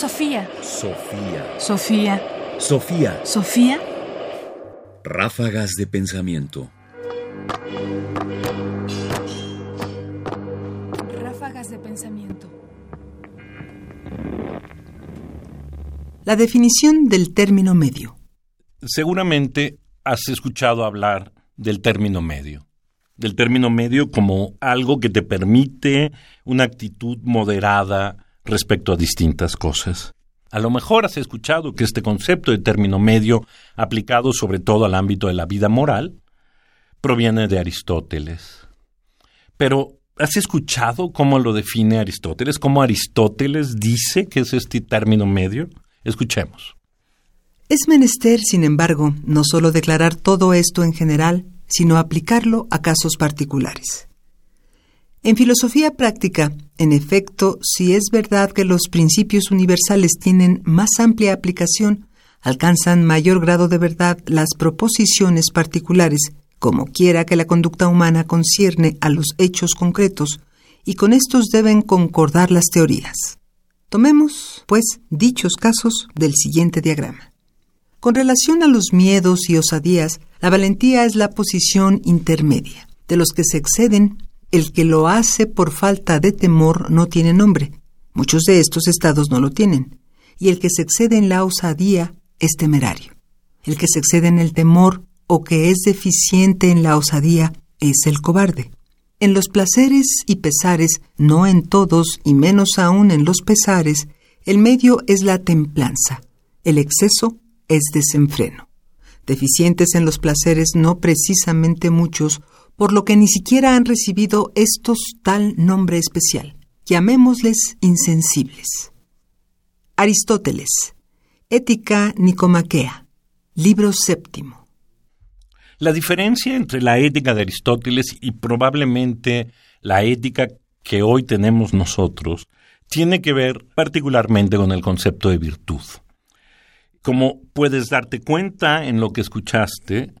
Sofía. Sofía. Sofía. Sofía. Sofía. Ráfagas de pensamiento. Ráfagas de pensamiento. La definición del término medio. Seguramente has escuchado hablar del término medio. Del término medio como algo que te permite una actitud moderada respecto a distintas cosas. A lo mejor has escuchado que este concepto de término medio, aplicado sobre todo al ámbito de la vida moral, proviene de Aristóteles. Pero, ¿has escuchado cómo lo define Aristóteles? ¿Cómo Aristóteles dice que es este término medio? Escuchemos. Es menester, sin embargo, no solo declarar todo esto en general, sino aplicarlo a casos particulares. En filosofía práctica, en efecto, si es verdad que los principios universales tienen más amplia aplicación, alcanzan mayor grado de verdad las proposiciones particulares, como quiera que la conducta humana concierne a los hechos concretos, y con estos deben concordar las teorías. Tomemos, pues, dichos casos del siguiente diagrama. Con relación a los miedos y osadías, la valentía es la posición intermedia. De los que se exceden, el que lo hace por falta de temor no tiene nombre. Muchos de estos estados no lo tienen. Y el que se excede en la osadía es temerario. El que se excede en el temor o que es deficiente en la osadía es el cobarde. En los placeres y pesares, no en todos y menos aún en los pesares, el medio es la templanza. El exceso es desenfreno. Deficientes en los placeres no precisamente muchos, por lo que ni siquiera han recibido estos tal nombre especial. Llamémosles insensibles. Aristóteles. Ética Nicomaquea. Libro séptimo. La diferencia entre la ética de Aristóteles y probablemente la ética que hoy tenemos nosotros tiene que ver particularmente con el concepto de virtud. Como puedes darte cuenta en lo que escuchaste,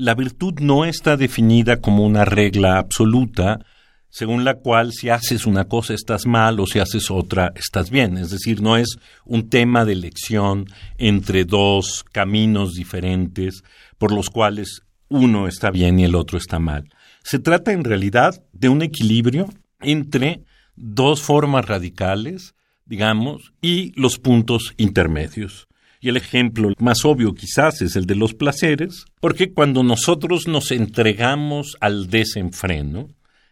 la virtud no está definida como una regla absoluta según la cual si haces una cosa estás mal o si haces otra estás bien. Es decir, no es un tema de elección entre dos caminos diferentes por los cuales uno está bien y el otro está mal. Se trata en realidad de un equilibrio entre dos formas radicales, digamos, y los puntos intermedios. Y el ejemplo más obvio quizás es el de los placeres, porque cuando nosotros nos entregamos al desenfreno,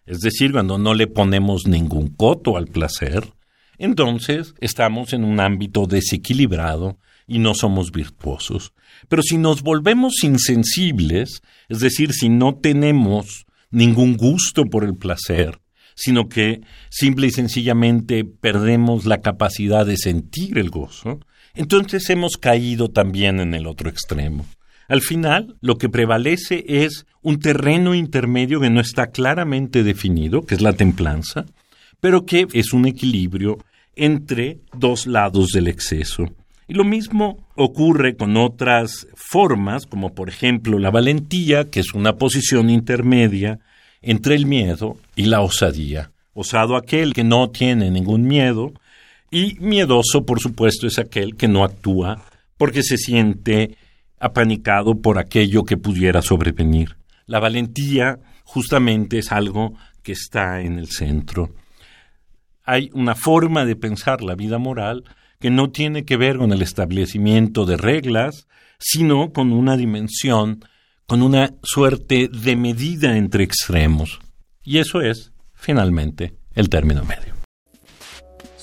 es decir, cuando no le ponemos ningún coto al placer, entonces estamos en un ámbito desequilibrado y no somos virtuosos. Pero si nos volvemos insensibles, es decir, si no tenemos ningún gusto por el placer, sino que simple y sencillamente perdemos la capacidad de sentir el gozo, entonces hemos caído también en el otro extremo. Al final, lo que prevalece es un terreno intermedio que no está claramente definido, que es la templanza, pero que es un equilibrio entre dos lados del exceso. Y lo mismo ocurre con otras formas, como por ejemplo la valentía, que es una posición intermedia entre el miedo y la osadía. Osado aquel que no tiene ningún miedo, y miedoso, por supuesto, es aquel que no actúa porque se siente apanicado por aquello que pudiera sobrevenir. La valentía justamente es algo que está en el centro. Hay una forma de pensar la vida moral que no tiene que ver con el establecimiento de reglas, sino con una dimensión, con una suerte de medida entre extremos. Y eso es, finalmente, el término medio.